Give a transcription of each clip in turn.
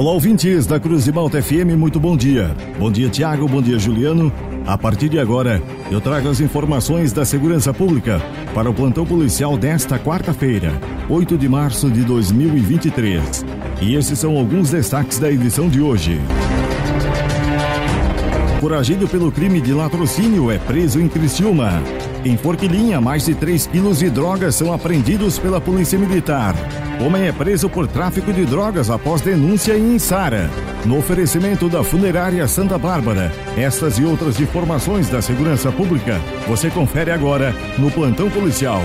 Olá, ouvintes da Cruz de Malta FM, muito bom dia. Bom dia, Tiago, bom dia, Juliano. A partir de agora, eu trago as informações da segurança pública para o plantão policial desta quarta-feira, 8 de março de 2023. E esses são alguns destaques da edição de hoje. Foragido pelo crime de latrocínio é preso em Criciúma. Em Forquilinha, mais de 3 quilos de drogas são apreendidos pela Polícia Militar. Homem é preso por tráfico de drogas após denúncia em Sara. No oferecimento da funerária Santa Bárbara. Estas e outras informações da segurança pública você confere agora no Plantão Policial.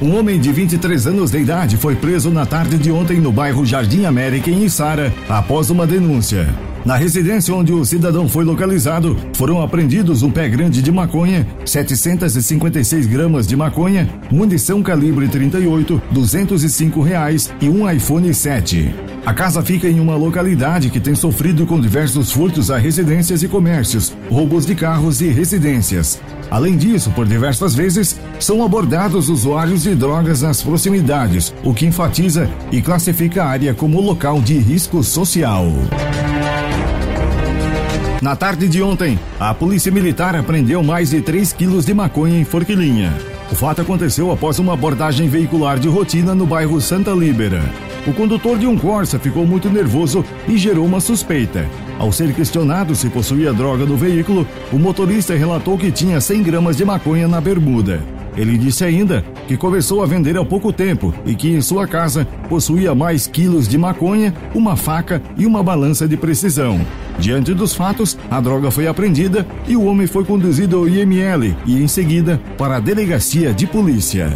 Um homem de 23 anos de idade foi preso na tarde de ontem no bairro Jardim América, em Içara, após uma denúncia. Na residência onde o cidadão foi localizado, foram apreendidos um pé grande de maconha, 756 gramas de maconha, munição calibre 38, 205 reais e um iPhone 7. A casa fica em uma localidade que tem sofrido com diversos furtos a residências e comércios, roubos de carros e residências. Além disso, por diversas vezes, são abordados usuários de drogas nas proximidades, o que enfatiza e classifica a área como local de risco social. Na tarde de ontem, a Polícia Militar apreendeu mais de 3 quilos de maconha em Forquilinha. O fato aconteceu após uma abordagem veicular de rotina no bairro Santa Líbera. O condutor de um Corsa ficou muito nervoso e gerou uma suspeita. Ao ser questionado se possuía droga no veículo, o motorista relatou que tinha 100 gramas de maconha na bermuda. Ele disse ainda que começou a vender há pouco tempo e que em sua casa possuía mais quilos de maconha, uma faca e uma balança de precisão. Diante dos fatos, a droga foi apreendida e o homem foi conduzido ao IML e, em seguida, para a delegacia de polícia.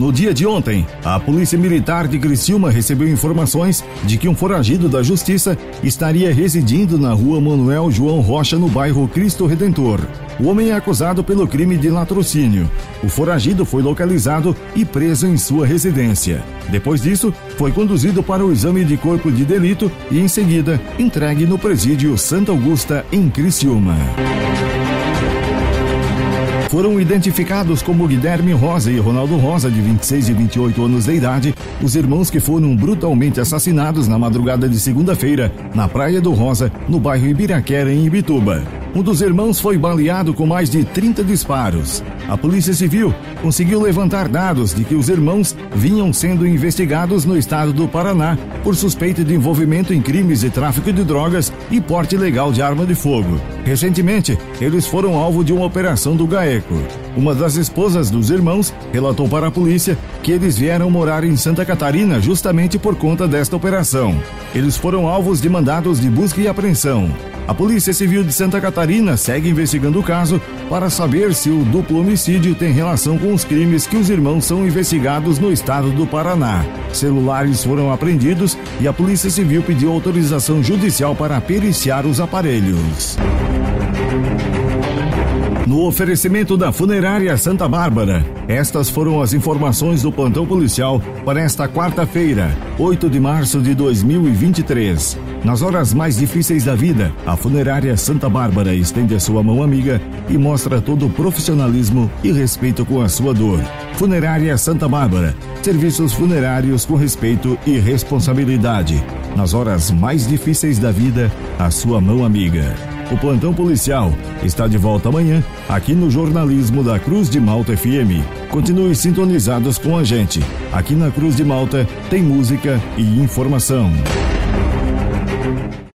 No dia de ontem, a Polícia Militar de Criciúma recebeu informações de que um foragido da Justiça estaria residindo na rua Manuel João Rocha, no bairro Cristo Redentor. O homem é acusado pelo crime de latrocínio. O foragido foi localizado e preso em sua residência. Depois disso, foi conduzido para o exame de corpo de delito e, em seguida, entregue no presídio Santa Augusta, em Criciúma. Foram identificados como Guilherme Rosa e Ronaldo Rosa, de 26 e 28 anos de idade, os irmãos que foram brutalmente assassinados na madrugada de segunda-feira, na Praia do Rosa, no bairro Ibiraquera, em Ibituba. Um dos irmãos foi baleado com mais de 30 disparos. A Polícia Civil conseguiu levantar dados de que os irmãos vinham sendo investigados no estado do Paraná por suspeita de envolvimento em crimes de tráfico de drogas e porte ilegal de arma de fogo. Recentemente, eles foram alvo de uma operação do GAECO. Uma das esposas dos irmãos relatou para a polícia que eles vieram morar em Santa Catarina justamente por conta desta operação. Eles foram alvos de mandados de busca e apreensão. A Polícia Civil de Santa Catarina segue investigando o caso para saber se o duplo homicídio tem relação com os crimes que os irmãos são investigados no estado do Paraná. Celulares foram apreendidos e a Polícia Civil pediu autorização judicial para periciar os aparelhos. No oferecimento da funerária Santa Bárbara, estas foram as informações do plantão policial para esta quarta-feira, 8 de março de 2023. Nas horas mais difíceis da vida, a funerária Santa Bárbara estende a sua mão amiga e mostra todo o profissionalismo e respeito com a sua dor. Funerária Santa Bárbara, serviços funerários com respeito e responsabilidade. Nas horas mais difíceis da vida, a sua mão amiga. O plantão policial está de volta amanhã aqui no jornalismo da Cruz de Malta FM. Continue sintonizados com a gente. Aqui na Cruz de Malta tem música e informação.